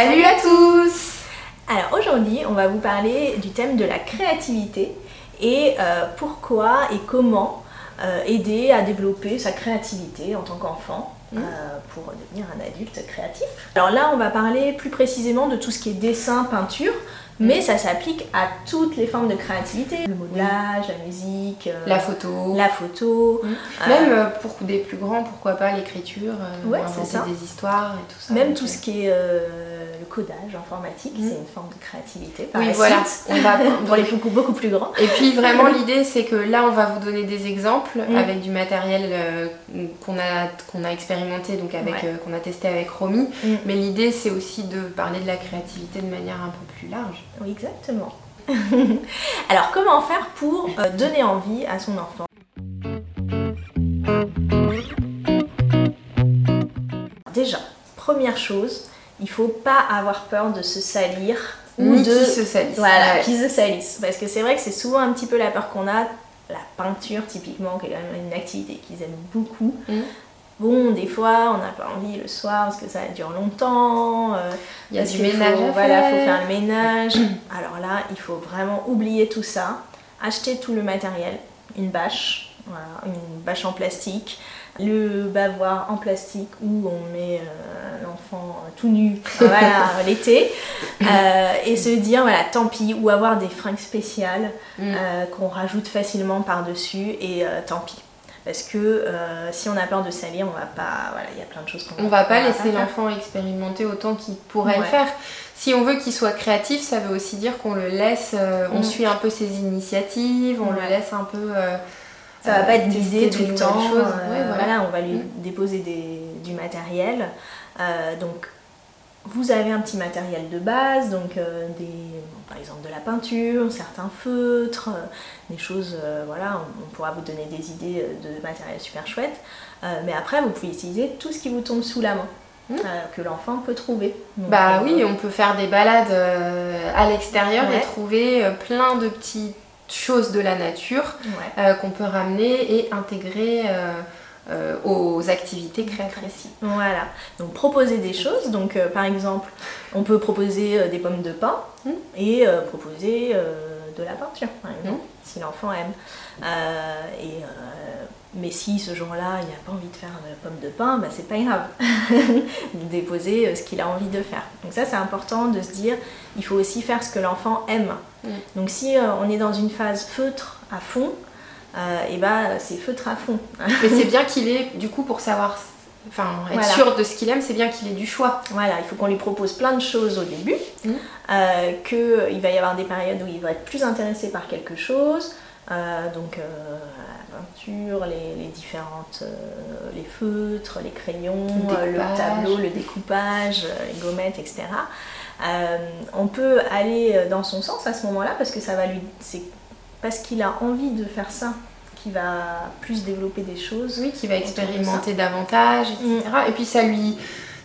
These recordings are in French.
Salut à tous Alors aujourd'hui, on va vous parler du thème de la créativité et euh, pourquoi et comment euh, aider à développer sa créativité en tant qu'enfant Mmh. euh, pour devenir un adulte créatif. Alors là, on va parler plus précisément de tout ce qui est dessin, peinture, mais ça s'applique à toutes les formes de créativité, le modelage, la musique, euh, La photo. la photo, Mm. Même euh, pour des plus grands, pourquoi pas l'écriture, euh, Ouais, inventer des histoires et tout ça. même tout ce qui est codage informatique, Mm. c'est une forme de créativité. par Oui, voilà. suite. On va pour les beaucoup, beaucoup plus grands. Et puis vraiment l'idée c'est que là on va vous donner des exemples Mm. avec du matériel euh, qu'on a, qu'on a expérimenté, donc avec, Ouais. euh, qu'on a testé avec Romy. Mm. Mais l'idée c'est aussi de parler de la créativité de manière un peu plus large. Oui, exactement. Alors, comment faire pour euh, donner envie à son enfant? Déjà, première chose, il faut pas avoir peur de se salir ou Ni de qui se salisse. voilà, Ouais. qui se salisse. Parce que c'est vrai que c'est souvent un petit peu la peur qu'on a. La peinture, typiquement, qui est quand même une activité qu'ils aiment beaucoup. Mm. Bon, des fois, on n'a pas envie le soir parce que ça dure longtemps. euh, Il y a du ménage faut, à voilà, faire. faut faire le ménage. Alors là, il faut vraiment oublier tout ça, acheter tout le matériel, une bâche, voilà, une bâche en plastique, le bavoir en plastique où on met euh, l'enfant tout nu, voilà, l'été, euh, et se dire voilà, tant pis, ou avoir des fringues spéciales Mm. euh, qu'on rajoute facilement par-dessus, et euh, tant pis. Parce que euh, si on a peur de salir, on va pas. Voilà, il y a plein de choses qu'on On va pas laisser l'enfant expérimenter autant qu'il pourrait le faire. Si on veut qu'il soit créatif, ça veut aussi dire qu'on le laisse, euh, on Mm. suit un peu ses initiatives, on Ouais. le laisse un peu. Ça va pas être guidé tout le temps. choses. euh, Ouais, voilà. voilà. on va lui Mm. déposer des- du matériel. Euh, donc, vous avez un petit matériel de base, donc euh, des, bon, par exemple de la peinture, certains feutres, euh, des choses, euh, voilà, on, on pourra vous donner des idées de matériel super chouette. Mais après, vous pouvez utiliser tout ce qui vous tombe sous la main, Mm. que l'enfant peut trouver. Donc, Bah oui, on peut faire des balades à l'extérieur et trouver plein de petites choses de la nature ouais. euh, qu'on peut ramener et intégrer euh, euh, aux activités créatrices. Voilà, donc proposer des choses. Donc euh, par exemple, on peut proposer des pommes de pain Mm. et proposer de la peinture, par exemple, Mm. si l'enfant aime. Et, mais si ce jour-là, il n'a pas envie de faire de pommes de pain, bah, c'est pas grave. Vous déposez euh, ce qu'il a envie de faire. Donc ça, c'est important de se dire, il faut aussi faire ce que l'enfant aime. Mm. Donc si euh, on est dans une phase feutre à fond, et bah c'est feutre à fond. Mais c'est bien qu'il ait, du coup, pour savoir, enfin, être Voilà. sûr de ce qu'il aime, c'est bien qu'il ait du choix. Voilà, il faut qu'on lui propose plein de choses au début, Mhm. euh, qu'il va y avoir des périodes où il va être plus intéressé par quelque chose, euh, donc euh, la peinture, les, les différentes, euh, les feutres, les crayons, Le euh, tableau, le découpage, euh, les gommettes, etc. Euh, on peut aller euh, dans son sens à ce moment-là parce que ça va lui, c'est parce qu'il a envie de faire ça qu'il va plus développer des choses. Oui, qui va expérimenter davantage, etc. Et puis ça lui,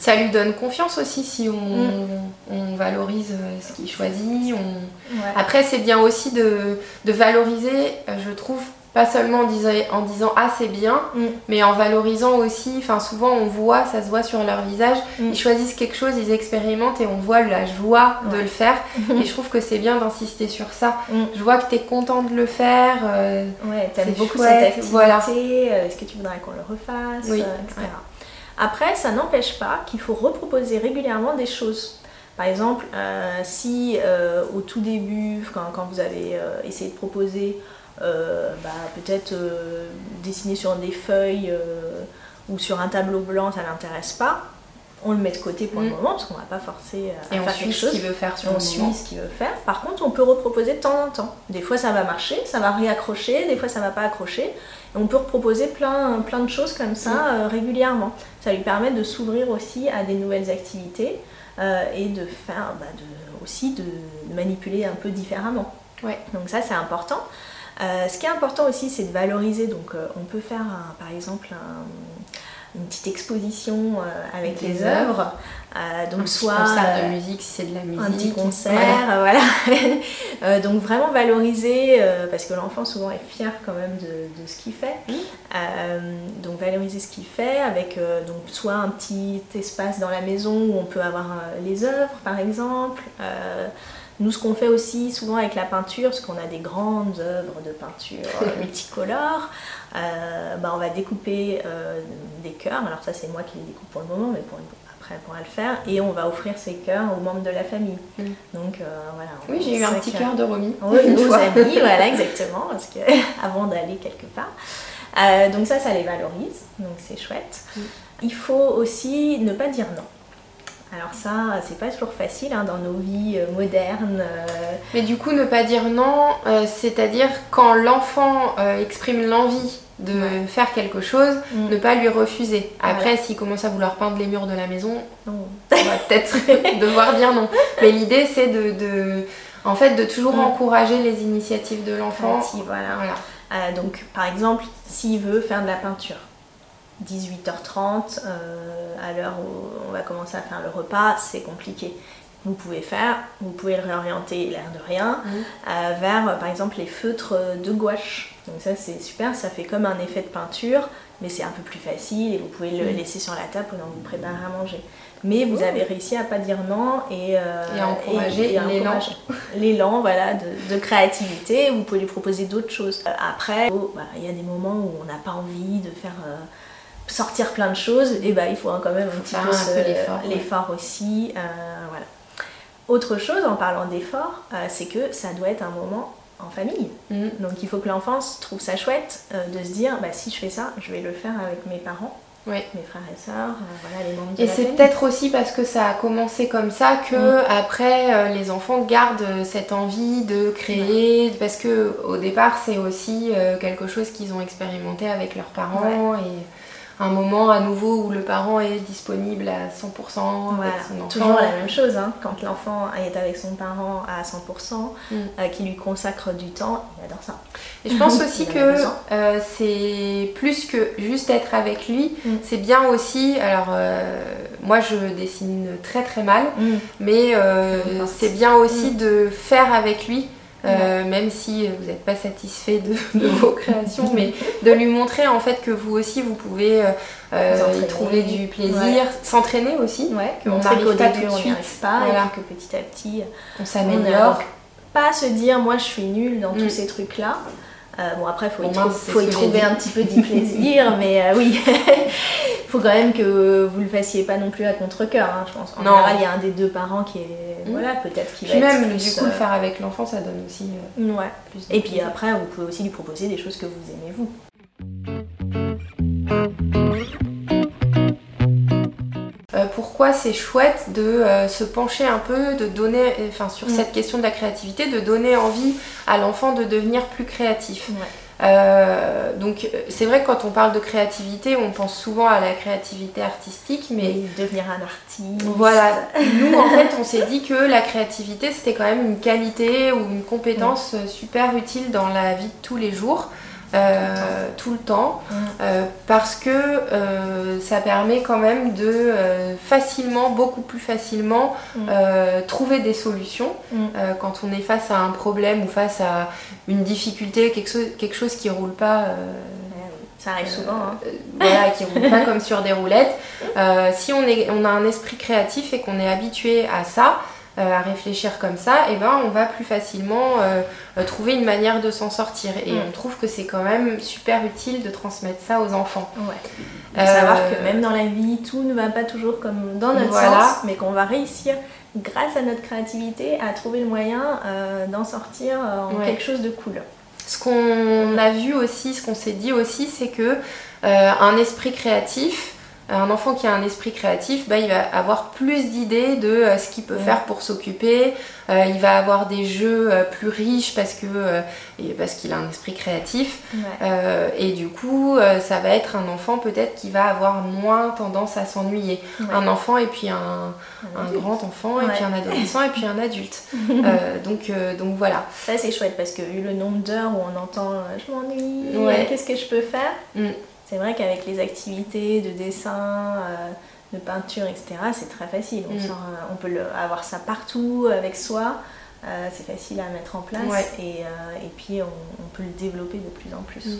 ça lui donne confiance aussi si on, Mm. on valorise euh, ce qu'il choisit. On... Ouais. Après, c'est bien aussi de, de valoriser, je trouve, pas seulement en disant, en disant ah c'est bien, Mm. mais en valorisant aussi, enfin souvent on voit, ça se voit sur leur visage, Mm. ils choisissent quelque chose, ils expérimentent et on voit la joie de le faire. et je trouve que c'est bien d'insister sur ça. Je vois que tu es content de le faire. euh, Ouais, t'aimes beaucoup chouette, cette activité, voilà. euh, est-ce que tu voudrais qu'on le refasse, Oui, euh, etc. ouais. Après, ça n'empêche pas qu'il faut reproposer régulièrement des choses. Par exemple, euh, si euh, au tout début, quand, vous avez euh, essayé de proposer, bah, peut-être dessiner sur des feuilles ou sur un tableau blanc, ça l'intéresse pas, on le met de côté pour le Mm. moment parce qu'on va pas forcer euh, à et on faire suit quelque ce qu'il veut faire sur on le suit moment. ce qu'il veut faire. Par contre, on peut reproposer de temps en temps. Des fois, ça va marcher, ça va réaccrocher, des fois, ça va pas accrocher. Et on peut reproposer plein, plein de choses comme ça Mm. euh, régulièrement. Ça lui permet de s'ouvrir aussi à des nouvelles activités euh, et de faire bah, de, aussi de, manipuler un peu différemment. Ouais. Donc ça, c'est important. Euh, ce qui est important aussi, c'est de valoriser. Donc, on peut faire, un- par exemple, un, une petite exposition avec les œuvres. donc un soit concert de musique si c'est de la musique, un petit concert, voilà. donc vraiment valoriser parce que l'enfant souvent est fier quand même de, ce qu'il fait. donc valoriser ce qu'il fait avec donc soit un petit espace dans la maison où on peut avoir les œuvres par exemple. Nous, ce qu'on fait aussi souvent avec la peinture, parce qu'on a des grandes œuvres de peinture multicolores, euh, bah, on va découper euh, des cœurs. Alors ça, c'est moi qui les découpe pour le moment, mais pour, après, on pourra le faire. Et on va offrir ces cœurs aux membres de la famille. Mm. Donc euh, voilà. Oui, j'ai eu un petit cœur de Romy. Oui, aux amis, voilà, exactement, parce que avant d'aller quelque part. donc ça, ça les valorise, donc c'est chouette. Mm. Il faut aussi ne pas dire non. Alors ça, c'est pas toujours facile hein, dans nos vies euh, modernes. Euh. Mais du coup, ne pas dire non, euh, c'est-à-dire quand l'enfant exprime l'envie de faire quelque chose, mm. ne pas lui refuser. Après, s'il commence à vouloir peindre les murs de la maison, on va peut-être devoir dire non. Mais l'idée, c'est de, en fait, de toujours mm. encourager les initiatives de l'enfant. voilà. donc, par exemple, s'il veut faire de la peinture, 18h30, euh, à l'heure où on va commencer à faire le repas, c'est compliqué. Vous pouvez faire, vous pouvez le réorienter, l'air de rien, euh, vers par exemple les feutres de gouache. Donc ça c'est super, ça fait comme un effet de peinture, mais c'est un peu plus facile et vous pouvez le laisser sur la table pendant que vous préparez à manger. Mais vous avez réussi à pas dire non et, euh, et à encourager l'élan voilà, de, de, créativité. Vous pouvez lui proposer d'autres choses. Après, oh, bah, il y a des moments où on n'a pas envie de faire sortir plein de choses, et bah, il faut quand même un petit peu, l'effort aussi. Euh, voilà. Autre chose en parlant d'effort, euh, c'est que ça doit être un moment en famille. Mm. Donc il faut que l'enfant trouve ça chouette euh, de se dire bah, si je fais ça, je vais le faire avec mes parents. Mes frères et sœurs, voilà les membres de Et c'est peut-être aussi parce que ça a commencé comme ça que mm. après les enfants gardent cette envie de créer parce que au départ c'est aussi quelque chose qu'ils ont expérimenté avec leurs parents et un moment à nouveau où le parent est disponible à 100% avec son enfant. Toujours la même chose, hein. quand l'enfant est avec son parent à 100%, mm. euh, qui lui consacre du temps, il adore ça. Et je pense aussi que euh, c'est plus que juste être avec lui, mm. c'est bien aussi, alors euh, moi je dessine très très mal, mm. mais c'est bien aussi de faire avec lui. Euh, même si vous n'êtes pas satisfait de, vos créations, mais de lui montrer en fait que vous aussi vous pouvez euh, euh, y trouver du plaisir, s'entraîner aussi, ouais, on n'arrive pas tout de suite, pas, et que petit à petit on s'améliore. Pas se dire moi je suis nulle dans tous mm. ces trucs là. bon après faut, y, faut y trouver un petit peu du plaisir, mais oui. faut quand même que vous le fassiez pas non plus à contre-coeur, hein, je pense. En général, il y a un des deux parents qui est. Mmh. Voilà, peut-être qui va même, du coup, le euh, faire avec l'enfant, ça donne aussi. Euh, ouais. Plus Et puis après, vous pouvez aussi lui proposer des choses que vous aimez, vous. Euh, pourquoi c'est chouette de se pencher un peu, de donner, enfin sur mmh. cette question de la créativité, de donner envie à l'enfant de devenir plus créatif? Ouais. Euh, donc c'est vrai que quand on parle de créativité, on pense souvent à la créativité artistique, mais devenir un artiste. Voilà. Nous en fait, on s'est dit que la créativité c'était quand même une qualité ou une compétence super utile dans la vie de tous les jours. Euh, tout le temps, mm. euh, parce que euh, ça permet quand même de facilement, beaucoup plus facilement, mm. trouver des solutions mm. quand on est face à un problème ou face à une difficulté, quelque chose, quelque chose qui roule pas. ça arrive souvent. Hein. voilà, qui roule pas comme sur des roulettes. si on, est, on a un esprit créatif et qu'on est habitué à ça, à réfléchir comme ça, et eh ben on va plus facilement euh, euh, trouver une manière de s'en sortir. Et mm. on trouve que c'est quand même super utile de transmettre ça aux enfants. Ouais. savoir que même dans la vie, tout ne va pas toujours comme dans notre sens, mais qu'on va réussir grâce à notre créativité à trouver le moyen d'en sortir en quelque chose de cool. Ce qu'on a vu aussi, ce qu'on s'est dit aussi, c'est que un esprit créatif, un enfant qui a un esprit créatif, bah, il va avoir plus d'idées de euh, ce qu'il peut faire pour s'occuper. Euh, il va avoir des jeux euh, plus riches parce que parce qu'il a un esprit créatif. et du coup, ça va être un enfant peut-être qui va avoir moins tendance à s'ennuyer. Un enfant et puis un, grand enfant et puis un adolescent et puis un adulte. donc donc voilà. Ça c'est chouette parce que vu le nombre d'heures où on entend je m'ennuie, qu'est-ce que je peux faire? Mm C'est vrai qu'avec les activités de dessin, de peinture, etc., c'est très facile. On, mm. on peut avoir ça partout avec soi. c'est facile à mettre en place et, et, puis on, peut le développer de plus en plus. Mm.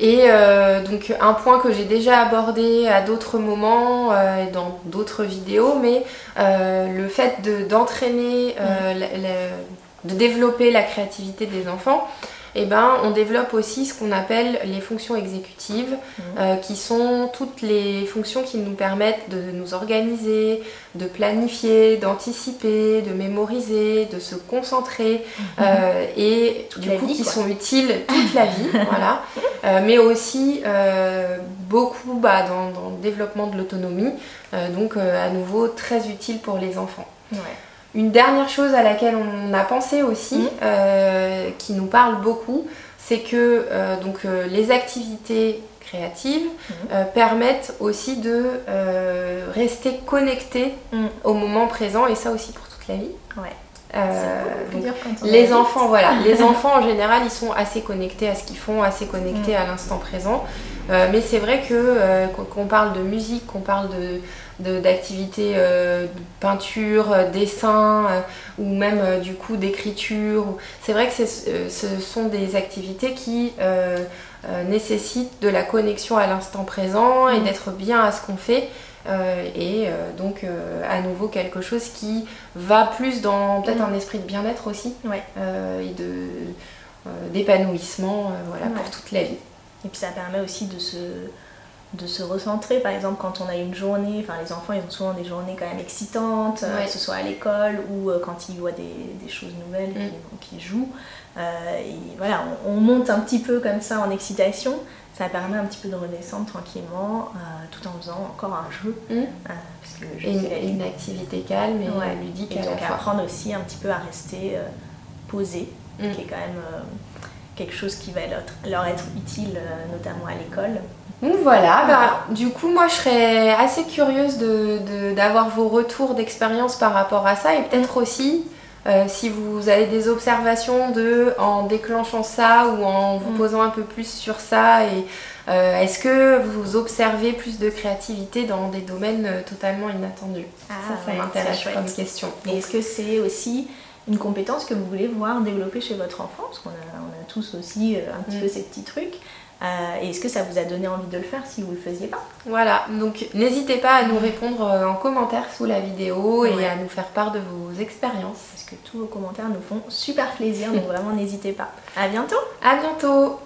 Et euh, donc un point que j'ai déjà abordé à d'autres moments euh, dans d'autres vidéos, mais euh, le fait d'entraîner, mm. de développer la créativité des enfants, eh ben, on développe aussi ce qu'on appelle les fonctions exécutives, mmh. euh, qui sont toutes les fonctions qui nous permettent de nous organiser, de planifier, d'anticiper, de mémoriser, de se concentrer, mmh. euh, et du coup qui sont utiles toute la vie, voilà. Euh, mais aussi beaucoup bah, dans, le développement de l'autonomie, donc à nouveau très utile pour les enfants. Une dernière chose à laquelle on a pensé aussi, mm. euh, qui nous parle beaucoup, c'est que euh, donc, euh, les activités créatives mm. permettent aussi de rester connecté mm. au moment présent et ça aussi pour toute la vie. les enfants, voilà, les enfants en général, ils sont assez connectés à ce qu'ils font, assez connectés à l'instant présent. Mais c'est vrai que qu'on parle de musique, qu'on parle de, d'activités de, peinture, euh, dessin euh, ou même euh, du coup d'écriture. C'est vrai que ce sont des activités qui nécessitent de la connexion à l'instant présent et mmh. d'être bien à ce qu'on fait. et donc à nouveau quelque chose qui va plus dans peut-être mmh. un esprit de bien-être aussi et de d'épanouissement voilà, pour toute la vie. Et puis ça permet aussi de se, de se recentrer. Par exemple, quand on a une journée, enfin les enfants ils ont souvent des journées quand même excitantes, euh, que ce soit à l'école ou euh, quand ils voient des, choses nouvelles mm. qu'ils jouent. Euh, et voilà, on, monte un petit peu comme ça en excitation. Ça permet un petit peu de redescendre tranquillement tout en faisant encore un jeu. Mm. parce que et une, activité calme et ludique et à donc apprendre aussi un petit peu à rester posé, mm. qui est quand même quelque chose qui va leur être utile, notamment à l'école. Donc voilà, bah, du coup moi je serais assez curieuse d'avoir vos retours d'expérience par rapport à ça et peut-être aussi euh, si vous avez des observations de en déclenchant ça ou en vous mm. posant un peu plus sur ça et euh, est-ce que vous observez plus de créativité dans des domaines euh, totalement inattendus? Ah, Ça, ça m'intéresse comme question. Et est-ce que c'est aussi une compétence que vous voulez voir développer chez votre enfant Parce qu'on a, on a tous aussi un petit mm. peu ces petits trucs. Euh, et est-ce que ça vous a donné envie de le faire si vous ne le faisiez pas? Voilà, donc n'hésitez pas à nous répondre euh, en commentaire sous la vidéo et à nous faire part de vos expériences. Parce que tous vos commentaires nous font super plaisir, donc vraiment n'hésitez pas. À bientôt À bientôt